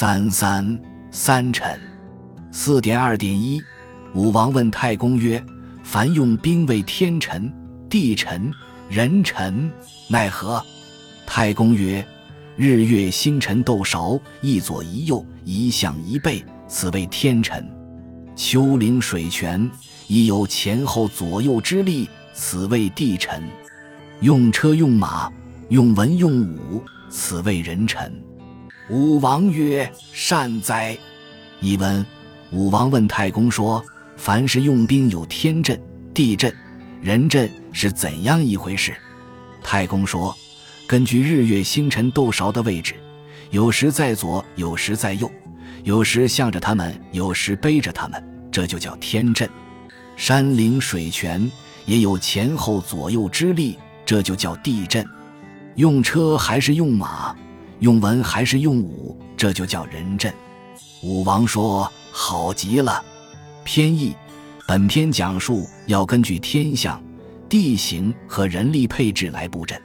三三三辰，四点二点一。武王问太公曰：“凡用兵为天臣、地臣、人臣，奈何？”太公曰：“日月星辰斗勺，一左一右，一向一背，此为天臣；丘陵水泉，亦有前后左右之力，此为地臣；用车用马，用文用武，此为人臣。”武王曰：“善哉！”译文：武王问太公说：“凡是用兵有天阵、地阵、人阵，是怎样一回事？”太公说。根据日月星辰斗勺的位置，有时在左，有时在右，有时向着他们，有时背着他们，这就叫天阵。山岭水泉也有前后左右之力，这就叫地阵。用车还是用马，用文还是用武，这就叫人阵。武王说：“好极了。”偏义，本篇讲述要根据天象、地形和人力配置来布阵。